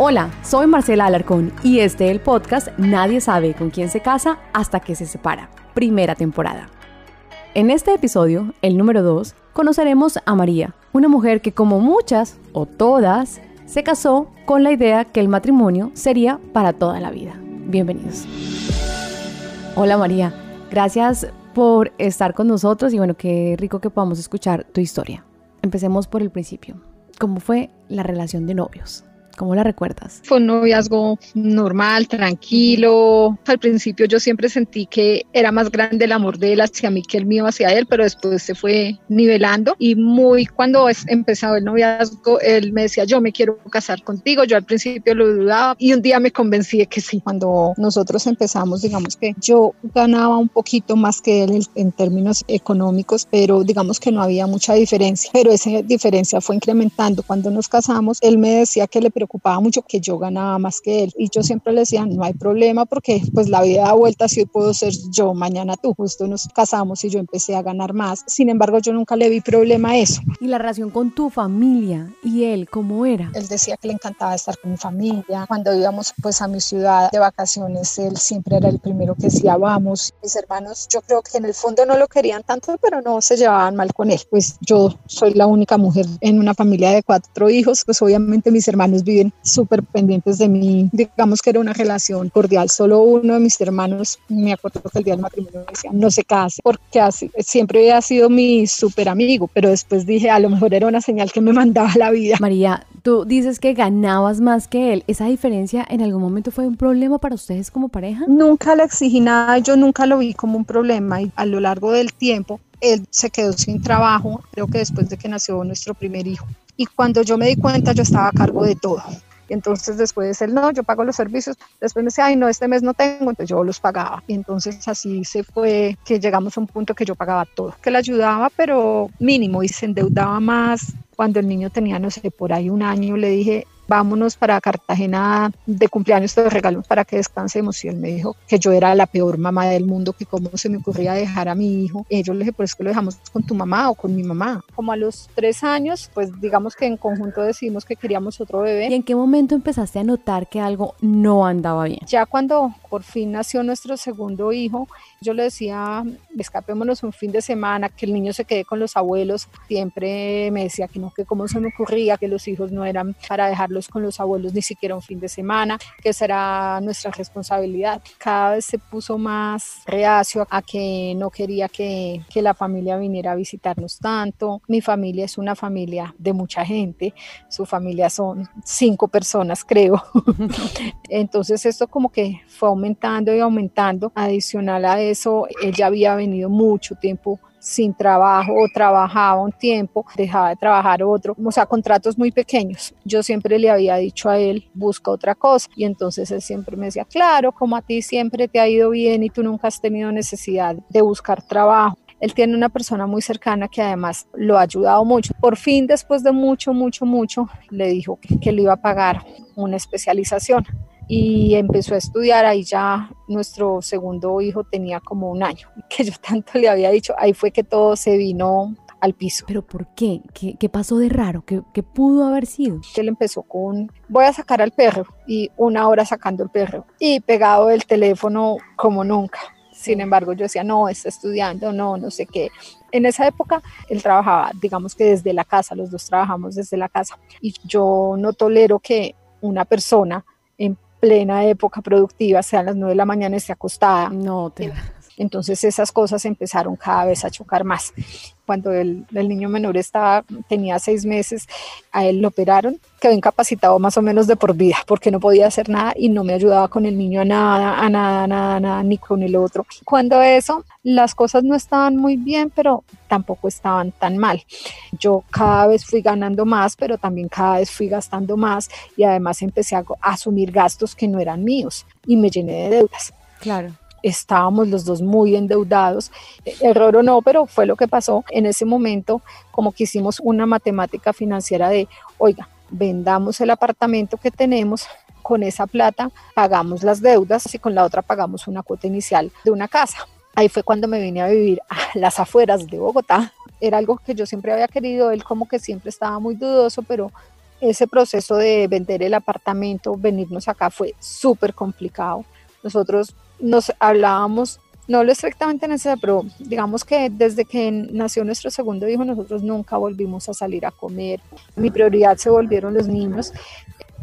Hola, soy Marcela Alarcón y este es el podcast Nadie sabe con quién se casa hasta que se separa, primera temporada. En este episodio, el número 2, conoceremos a María, una mujer que como muchas o todas, se casó con la idea que el matrimonio sería para toda la vida. Bienvenidos. Hola María, gracias por estar con nosotros y bueno, qué rico que podamos escuchar tu historia. Empecemos por el principio. ¿Cómo fue la relación de novios? ¿Cómo la recuerdas? Fue un noviazgo normal, tranquilo. Al principio yo siempre sentí que era más grande el amor de él hacia mí que el mío hacia él, pero después se fue nivelando y muy cuando empezó el noviazgo, él me decía, yo me quiero casar contigo. Yo al principio lo dudaba y un día me convencí de que sí. Cuando nosotros empezamos, digamos que yo ganaba un poquito más que él en términos económicos, pero digamos que no había mucha diferencia, pero esa diferencia fue incrementando. Cuando nos casamos, él me decía que le preocupaba preocupaba mucho que yo ganaba más que él. Y yo siempre le decía, no hay problema porque pues la vida da vueltas y hoy puedo ser yo, mañana tú. Justo nos casamos y yo empecé a ganar más. Sin embargo, yo nunca le vi problema a eso. ¿Y la relación con tu familia y él cómo era? Él decía que le encantaba estar con mi familia. Cuando íbamos pues a mi ciudad de vacaciones, él siempre era el primero que decía, vamos. Mis hermanos, yo creo que en el fondo no lo querían tanto, pero no se llevaban mal con él. Pues yo soy la única mujer en una familia de cuatro hijos, pues obviamente mis hermanos súper pendientes de mí. Digamos que era una relación cordial. Solo uno de mis hermanos, me acuerdo que el día del matrimonio me decía, no se case, porque así, siempre había sido mi súper amigo, pero después dije, a lo mejor era una señal que me mandaba la vida. María, tú dices que ganabas más que él. ¿Esa diferencia en algún momento fue un problema para ustedes como pareja? Nunca le exigí nada, yo nunca lo vi como un problema y a lo largo del tiempo él se quedó sin trabajo, creo que después de que nació nuestro primer hijo. Y cuando yo me di cuenta, yo estaba a cargo de todo. Y entonces después él, no, yo pago los servicios. Después me decía, ay, no, este mes no tengo, entonces yo los pagaba. Y entonces así se fue que llegamos a un punto que yo pagaba todo, que le ayudaba, pero mínimo y se endeudaba más. Cuando el niño tenía, no sé, por ahí un año, le dije, vámonos para Cartagena de cumpleaños, te regalo para que descansemos. Y él me dijo que yo era la peor mamá del mundo, que cómo se me ocurría dejar a mi hijo. Y yo le dije, pues que lo dejamos con tu mamá o con mi mamá. Como a los tres años, pues digamos que en conjunto decidimos que queríamos otro bebé. ¿Y en qué momento empezaste a notar que algo no andaba bien? Ya cuando por fin nació nuestro segundo hijo, yo le decía, escapémonos un fin de semana, que el niño se quede con los abuelos. Siempre me decía que no, que cómo se me ocurría, que los hijos no eran para dejarlos con los abuelos ni siquiera un fin de semana, que esa era nuestra responsabilidad. Cada vez se puso más reacio a que no quería que, que la familia viniera a visitarnos tanto. Mi familia es una familia de mucha gente, su familia son cinco personas, creo. Entonces esto como que fue aumentando y aumentando. Adicional a eso, él ya había venido mucho tiempo sin trabajo o trabajaba un tiempo, dejaba de trabajar otro, o sea, contratos muy pequeños. Yo siempre le había dicho a él, busca otra cosa. Y entonces él siempre me decía, claro, como a ti siempre te ha ido bien y tú nunca has tenido necesidad de buscar trabajo. Él tiene una persona muy cercana que además lo ha ayudado mucho. Por fin, después de mucho, mucho, mucho, le dijo que, que le iba a pagar una especialización y empezó a estudiar, ahí ya nuestro segundo hijo tenía como un año, que yo tanto le había dicho, ahí fue que todo se vino al piso. ¿Pero por qué? ¿Qué, qué pasó de raro? ¿Qué, ¿Qué, pudo haber sido? Él empezó con, voy a sacar al perro, y una hora sacando el perro, y pegado del teléfono como nunca. Sin embargo, yo decía, no, está estudiando, no, no sé qué. En esa época él trabajaba, digamos que desde la casa, los dos trabajamos desde la casa, y yo no tolero que una persona plena época productiva, sea a las 9 de la mañana, esté acostada. No, te... Entonces esas cosas empezaron cada vez a chocar más. Cuando el, el, niño menor estaba, tenía seis meses, a él lo operaron, quedó incapacitado más o menos de por vida, porque no podía hacer nada y no me ayudaba con el niño a nada, a nada, nada, nada, ni con el otro. Cuando eso, las cosas no estaban muy bien, pero tampoco estaban tan mal. Yo cada vez fui ganando más, pero también cada vez fui gastando más y además empecé a, a asumir gastos que no eran míos y me llené de deudas. Claro estábamos los dos muy endeudados, error o no, pero fue lo que pasó en ese momento, como que hicimos una matemática financiera de, oiga, vendamos el apartamento que tenemos, con esa plata pagamos las deudas y con la otra pagamos una cuota inicial de una casa. Ahí fue cuando me vine a vivir a las afueras de Bogotá. Era algo que yo siempre había querido, él como que siempre estaba muy dudoso, pero ese proceso de vender el apartamento, venirnos acá fue súper complicado. Nosotros nos hablábamos, no lo estrictamente necesario, pero digamos que desde que nació nuestro segundo hijo, nosotros nunca volvimos a salir a comer. Mi prioridad se volvieron los niños.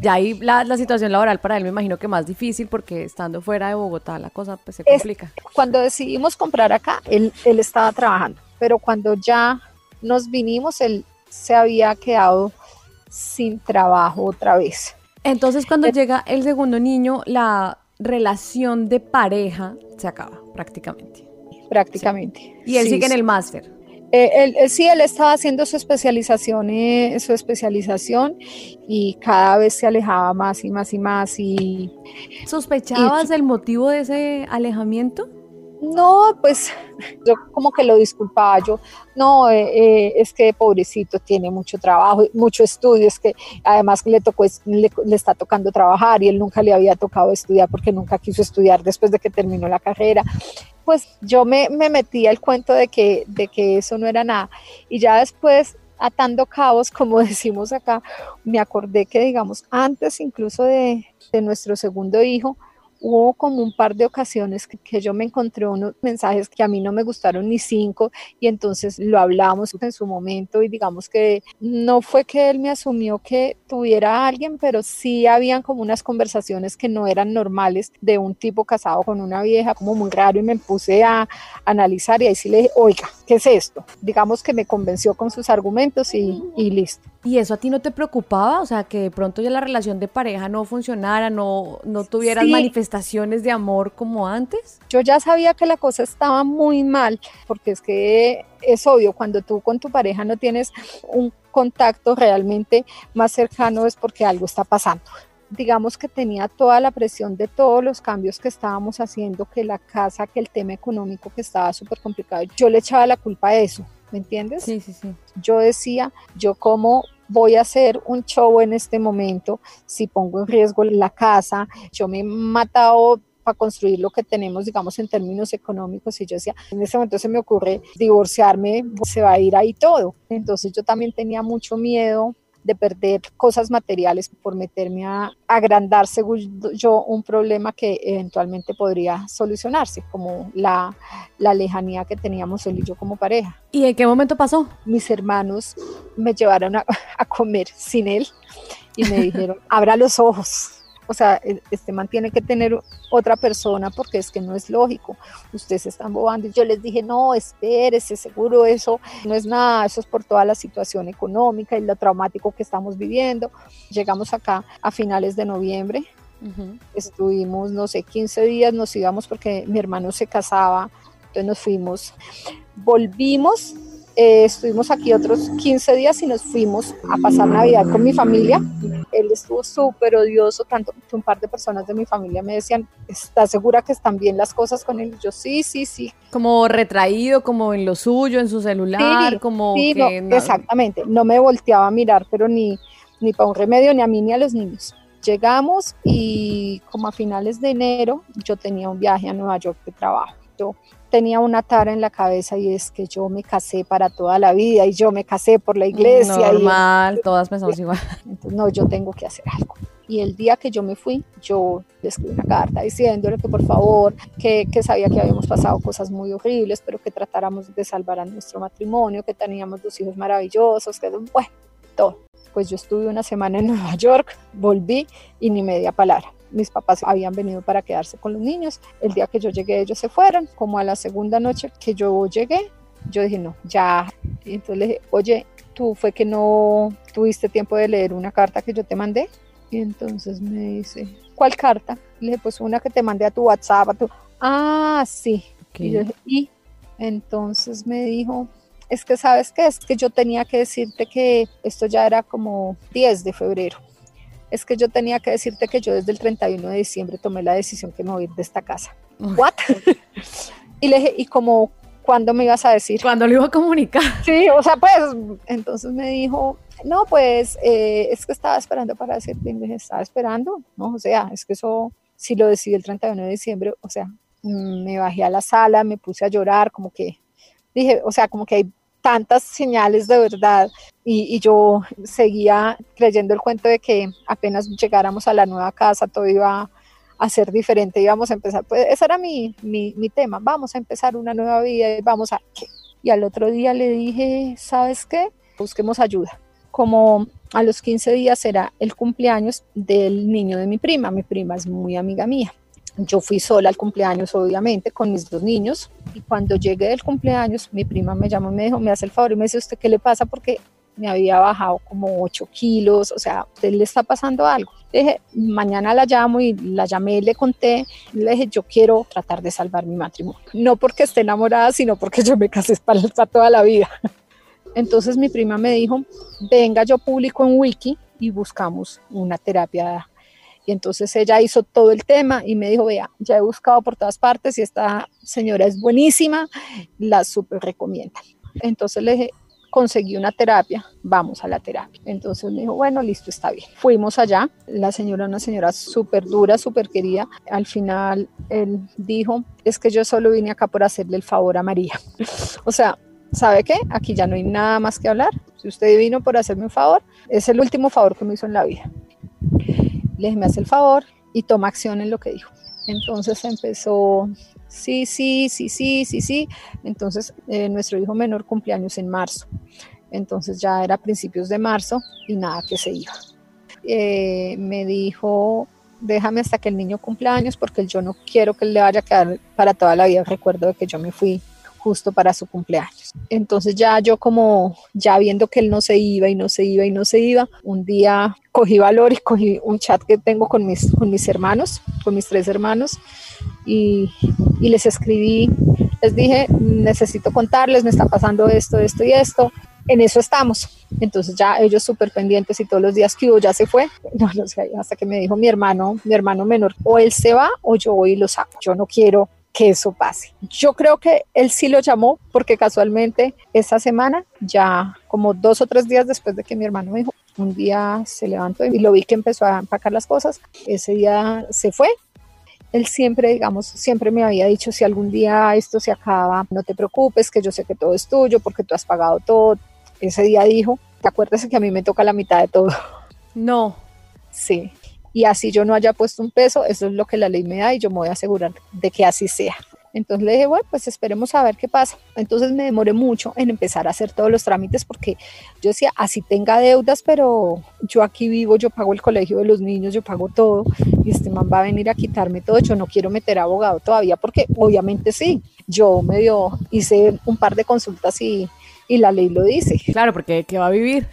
Ya ahí la, la, situación laboral para él me imagino que más difícil porque estando fuera de Bogotá la cosa pues, se complica. cuando decidimos comprar acá, él, él estaba trabajando, pero cuando ya nos vinimos, él se había quedado sin trabajo otra vez. Entonces cuando llega el segundo niño, la relación de pareja se acaba prácticamente. Prácticamente. Y él sigue en el máster. Eh, él, sí, él estaba haciendo su especialización, eh, su especialización y cada vez se alejaba más y más y más. Y, ¿Sospechabas el motivo de ese alejamiento? No, pues yo como que lo disculpaba, yo, no, eh, eh, es que pobrecito tiene mucho trabajo, mucho estudio, es que además le tocó, le, está tocando trabajar y él nunca le había tocado estudiar porque nunca quiso estudiar después de que terminó la carrera. Pues yo me, me metí al cuento de que, de que eso no era nada y ya después atando cabos, como decimos acá, me acordé que digamos antes incluso de, de nuestro segundo hijo, hubo como un par de ocasiones que, yo me encontré unos mensajes que a mí no me gustaron ni cinco y entonces lo hablamos en su momento y digamos que no fue que él me asumió que tuviera a alguien, pero sí habían como unas conversaciones que no eran normales de un tipo casado con una vieja, como muy raro y me puse a analizar y ahí sí le dije, oiga, ¿qué es esto? Digamos que me convenció con sus argumentos y, y listo. ¿Y eso a ti no te preocupaba? O sea, que de pronto ya la relación de pareja no funcionara, no, no tuvieras manifestaciones de amor como antes. Yo ya sabía que la cosa estaba muy mal, porque es que es obvio, cuando tú con tu pareja no tienes un contacto realmente más cercano es porque algo está pasando digamos que tenía toda la presión de todos los cambios que estábamos haciendo, que la casa, que el tema económico que estaba súper complicado. Yo le echaba la culpa a eso, ¿me entiendes? Sí, sí, sí. Yo decía, yo como voy a hacer un show en este momento, si pongo en riesgo la casa, yo me he matado para construir lo que tenemos, digamos, en términos económicos. Y yo decía, en ese momento se me ocurre divorciarme, se va a ir ahí todo. Entonces yo también tenía mucho miedo de perder cosas materiales por meterme a agrandar, según yo, un problema que eventualmente podría solucionarse, como la, la lejanía que teníamos él y yo como pareja. ¿Y en qué momento pasó? Mis hermanos me llevaron a, a comer sin él y me dijeron, abra los ojos o sea, e, este man tiene que tener otra persona porque es que no es lógico. Ustedes están bobando. Y yo les dije, no, espérese, seguro eso no es nada, eso es por toda la situación económica y lo traumático que estamos viviendo. Llegamos acá a finales de noviembre. Estuvimos, no sé, 15 días, nos íbamos porque mi hermano se casaba, entonces nos fuimos. Volvimos eh, estuvimos aquí otros 15 días y nos fuimos a pasar Navidad con mi familia. Él estuvo súper odioso, tanto que un par de personas de mi familia me decían, ¿estás segura que están bien las cosas con él? yo, sí, sí, sí. Como retraído, como en lo suyo, en su celular, como que... Exactamente, no me volteaba a mirar, pero ni, ni para un remedio, ni a mí ni a los niños. Llegamos y como a finales de enero yo tenía un viaje a Nueva York de trabajo. Tenía una tara en la cabeza y es que yo me casé para toda la vida y yo me casé por la iglesia. Normal, todas pensamos igual. Entonces, no, yo tengo que hacer algo. Y el día que yo me fui, yo le escribí una carta diciéndole que por favor, que, que sabía que habíamos pasado cosas muy horribles, pero que tratáramos de salvar a nuestro matrimonio, que teníamos dos hijos maravillosos, que bueno, todo. Pues yo estuve una semana en Nueva York, volví y ni media palabra mis papás habían venido para quedarse con los niños. El día que yo llegué, ellos se fueron. Como a la segunda noche que yo llegué, yo dije, no, ya. Y entonces le dije, oye, tú fue que no tuviste tiempo de leer una carta que yo te mandé. Y entonces me dice, ¿cuál carta? Le dije, pues una que te mandé a tu WhatsApp. A tu... Ah, sí. Y, yo dije, y entonces me dijo, es que sabes qué, es que yo tenía que decirte que esto ya era como 10 de febrero es que yo tenía que decirte que yo desde el 31 de diciembre tomé la decisión que me voy a ir de esta casa. ¿What? y le dije, ¿y como cuándo me ibas a decir? ¿Cuándo le iba a comunicar? Sí, o sea, pues, entonces me dijo, no, pues, eh, es que estaba esperando para decirte, y le dije, ¿estaba esperando? No, o sea, es que eso, si lo decidí el 31 de diciembre, o sea, me bajé a la sala, me puse a llorar, como que, dije, o sea, como que hay tantas señales de verdad y, yo seguía creyendo el cuento de que apenas llegáramos a la nueva casa todo iba a ser diferente, íbamos a empezar, pues ese era mi, mi, mi tema, vamos a empezar una nueva vida y vamos a... Y al otro día le dije, ¿sabes qué? Busquemos ayuda. Como a los 15 días era el cumpleaños del niño de mi prima, mi prima es muy amiga mía. Yo fui sola al cumpleaños, obviamente, con mis dos niños. Y cuando llegué del cumpleaños, mi prima me llamó y me dijo, me hace el favor y me dice, ¿usted qué le pasa? Porque me había bajado como 8 kilos, o sea, ¿usted le está pasando algo? Dije, mañana la llamo y la llamé, le conté, le dije, yo quiero tratar de salvar mi matrimonio. No porque esté enamorada, sino porque yo me casé para, para toda la vida. Entonces mi prima me dijo, venga, yo publico en Wiki y buscamos una terapia y entonces ella hizo todo el tema y me dijo, vea, ya he buscado por todas partes y esta señora es buenísima, la súper recomienda. Entonces le dije, conseguí una terapia, vamos a la terapia. Entonces me dijo, bueno, listo, está bien. Fuimos allá, la señora, una señora súper dura, súper querida. Al final él dijo, es que yo solo vine acá por hacerle el favor a María. o sea, ¿sabe qué? Aquí ya no hay nada más que hablar. Si usted vino por hacerme un favor, es el último favor que me hizo en la vida le me hace el favor y toma acción en lo que dijo. Entonces empezó, sí, sí, sí, sí, sí, sí. Entonces eh, nuestro hijo menor cumpleaños en marzo. Entonces ya era principios de marzo y nada que se iba. Eh, me dijo, déjame hasta que el niño cumpleaños porque yo no quiero que le vaya a quedar para toda la vida. Recuerdo de que yo me fui justo para su cumpleaños. Entonces ya yo como ya viendo que él no se iba y no se iba y no se iba, un día cogí valor y cogí un chat que tengo con mis, con mis hermanos, con mis tres hermanos y, y les escribí, les dije, necesito contarles, me está pasando esto, esto y esto. En eso estamos. Entonces ya ellos súper pendientes y todos los días que hubo ya se fue. No, no sé, hasta que me dijo mi hermano, mi hermano menor, o él se va o yo voy y lo saco. Yo no quiero que eso pase. Yo creo que él sí lo llamó porque casualmente esa semana, ya como dos o tres días después de que mi hermano me dijo, un día se levantó y lo vi que empezó a empacar las cosas, ese día se fue. Él siempre, digamos, siempre me había dicho, si algún día esto se acaba, no te preocupes, que yo sé que todo es tuyo porque tú has pagado todo. Ese día dijo, ¿te acuerdas que a mí me toca la mitad de todo? No. Sí, y así yo no haya puesto un peso, eso es lo que la ley me da y yo me voy a asegurar de que así sea. Entonces le dije, bueno, pues esperemos a ver qué pasa. Entonces me demoré mucho en empezar a hacer todos los trámites porque yo decía, así tenga deudas, pero yo aquí vivo, yo pago el colegio de los niños, yo pago todo y este man va a venir a quitarme todo. Yo no quiero meter abogado todavía porque obviamente sí. Yo medio hice un par de consultas y, y la ley lo dice. Claro, porque ¿qué va a vivir?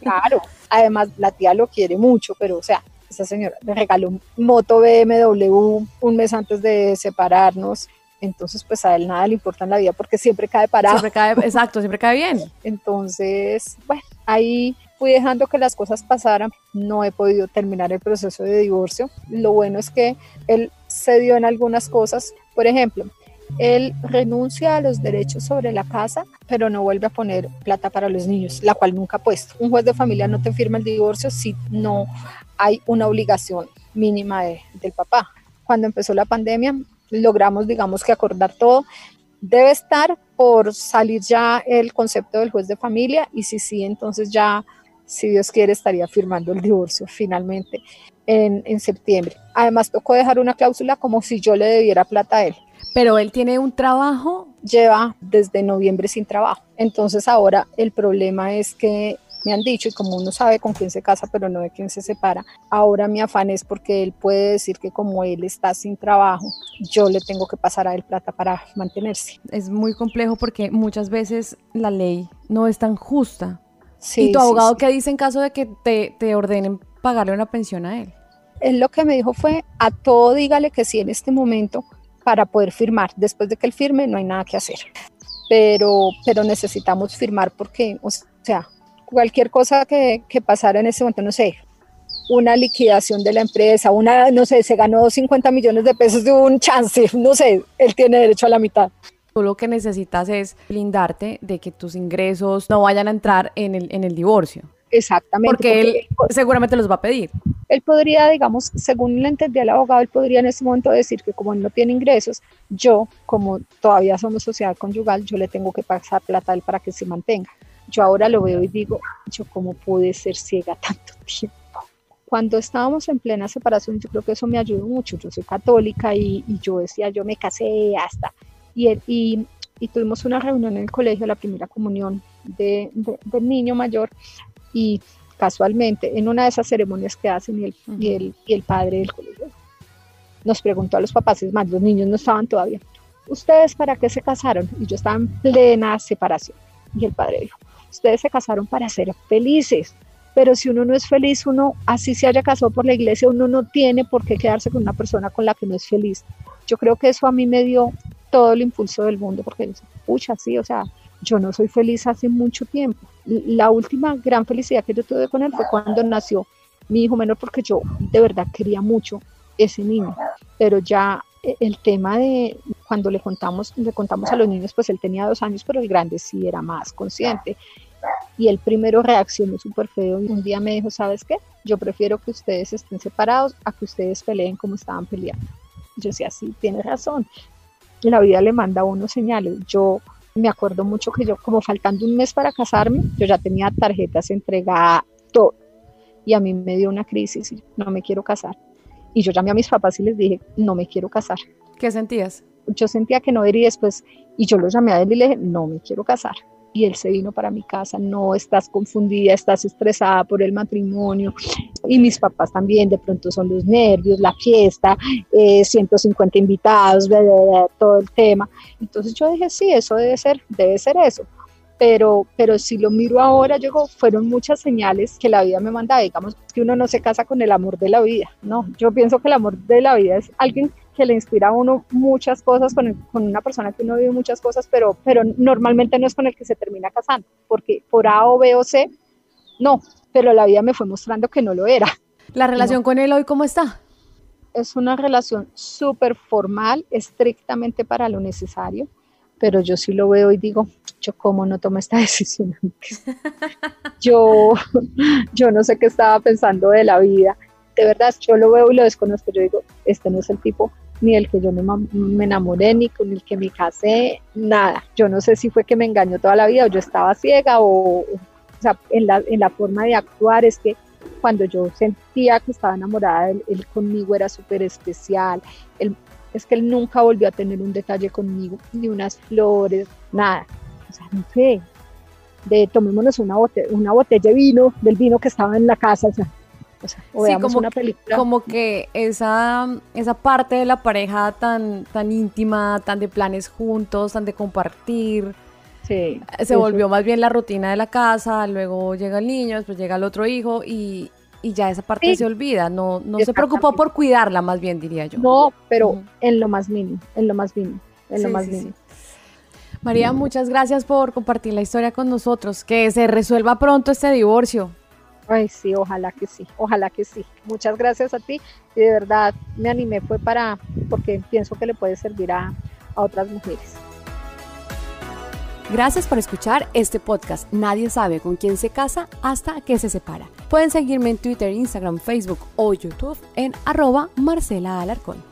claro. Además, la tía lo quiere mucho, pero o sea, esa señora me regaló un moto BMW un mes antes de separarnos. Entonces, pues a él nada le importa en la vida porque siempre cae parado. Siempre cae, exacto, siempre cae bien. Entonces, bueno, ahí fui dejando que las cosas pasaran. No he podido terminar el proceso de divorcio. Lo bueno es que él cedió en algunas cosas. Por ejemplo, él renuncia a los derechos sobre la casa, pero no vuelve a poner plata para los niños, la cual nunca ha puesto. Un juez de familia no te firma el divorcio si no hay una obligación mínima del papá. Cuando empezó la pandemia, logramos, digamos, que acordar todo. Debe estar por salir ya el concepto del juez de familia y si sí, entonces ya, si Dios quiere, estaría firmando el divorcio finalmente en, en septiembre. Además, tocó dejar una cláusula como si yo le debiera plata a él. Pero él tiene un trabajo. Lleva desde noviembre sin trabajo. Entonces ahora el problema es que me han dicho, y como uno sabe con quién se casa, pero no de quién se separa, ahora mi afán es porque él puede decir que como él está sin trabajo, yo le tengo que pasar a él plata para mantenerse. Es muy complejo porque muchas veces la ley no es tan justa. Sí, ¿Y tu abogado qué dice en caso de que te, te ordenen pagarle una pensión a él? Él lo que me dijo fue, a todo dígale que sí en este momento para poder firmar. Después de que él firme no hay nada que hacer. Pero, pero necesitamos firmar porque, o sea, cualquier cosa que, que pasara en ese momento, no sé, una liquidación de la empresa, una, no sé, se ganó 50 millones de pesos de un chance, no sé, él tiene derecho a la mitad. Tú lo que necesitas es blindarte de que tus ingresos no vayan a entrar en el, en el divorcio. Exactamente. Porque, él seguramente los va a pedir. Él podría, digamos, según le entendía el abogado, él podría en ese momento decir que como él no tiene ingresos, yo, como todavía somos sociedad conyugal, yo le tengo que pasar plata a él para que se mantenga. Yo ahora lo veo y digo, yo cómo pude ser ciega tanto tiempo. Cuando estábamos en plena separación, yo creo que eso me ayudó mucho. Yo soy católica y, yo decía, yo me casé hasta. Y, y, tuvimos una reunión en el colegio, la primera comunión de, del niño mayor, y casualmente en una de esas ceremonias que hacen y el, y el, y el padre del colegio nos preguntó a los papás, es más, los niños no estaban todavía, ¿ustedes para qué se casaron? Y yo estaba en plena separación. Y el padre dijo, ustedes se casaron para ser felices, pero si uno no es feliz, uno, así se haya casado por la iglesia, uno no tiene por qué quedarse con una persona con la que no es feliz. Yo creo que eso a mí me dio todo el impulso del mundo, porque, pucha, sí, o sea, yo no soy feliz hace mucho tiempo. La última gran felicidad que yo tuve con él fue cuando nació mi hijo menor, porque yo de verdad quería mucho ese niño, pero ya e, el tema de cuando le contamos, le contamos a los niños, pues él tenía dos años, pero el grande sí era más consciente. Y el primero reaccionó súper feo y un día me dijo, ¿sabes qué? Yo prefiero que ustedes estén separados a que ustedes peleen como estaban peleando. Yo decía, sí, tiene razón. La vida le manda a uno señales. Yo me acuerdo mucho que yo, como faltando un mes para casarme, yo ya tenía tarjetas entregadas, todo. Y a mí me dio una crisis y no me quiero casar. Y yo llamé a mis papás y les dije, no me quiero casar. ¿Qué sentías? Yo sentía que no iría después. Y yo lo llamé a él y le dije, no me quiero casar. Y él se vino para mi casa, no estás confundida, estás estresada por el matrimonio. Y mis papás también, de pronto son los nervios, la fiesta, 150 eh, invitados, todo el tema. Entonces yo dije, sí, eso debe ser, debe ser eso pero, pero si lo miro ahora, yo fueron muchas señales que la vida me manda, digamos, que uno no se casa con el amor de la vida, no, yo pienso que el amor de la vida es alguien que le inspira a uno muchas cosas, con, con una persona que uno vive muchas cosas, pero, pero normalmente no es con el que se termina casando, porque por A o B o C, no, pero la vida me fue mostrando que no lo era. ¿La relación con él hoy cómo está? Es una relación súper formal, estrictamente para lo necesario pero yo sí lo veo y digo, yo cómo no tomo esta decisión yo, yo no sé qué estaba pensando de la vida. De verdad, yo lo veo y lo desconozco. Yo digo, este no es el tipo ni el que yo me, me enamoré, ni con el que me casé, nada. Yo no sé si fue que me engañó toda la vida o yo estaba ciega o, o sea, en la, en la forma de actuar es que cuando yo sentía que estaba enamorada, él, él conmigo era súper especial, él es que él nunca volvió a tener un detalle conmigo, ni unas flores, nada. O sea, no sé, de tomémonos una botella, una botella de vino, del vino que estaba en la casa, o sea, o, sí, como, una película. Como que esa, esa parte de la pareja tan, tan íntima, tan de planes juntos, tan de compartir, sí, se volvió más bien la rutina de la casa, luego llega el niño, después llega el otro hijo y, y ya esa parte se olvida, no, no se preocupó por cuidarla más bien, diría yo. No, pero en lo más mínimo, en lo más mínimo, en lo más mínimo. María, muchas gracias por compartir la historia con nosotros, que se resuelva pronto este divorcio. Ay, sí, ojalá que sí, ojalá que sí. Muchas gracias a ti y de verdad me animé fue para, porque pienso que le puede servir a, a otras mujeres. Gracias por escuchar este podcast. Nadie sabe con quién se casa hasta que se separa. Pueden seguirme en Twitter, Instagram, Facebook o YouTube en arroba Marcela Alarcón.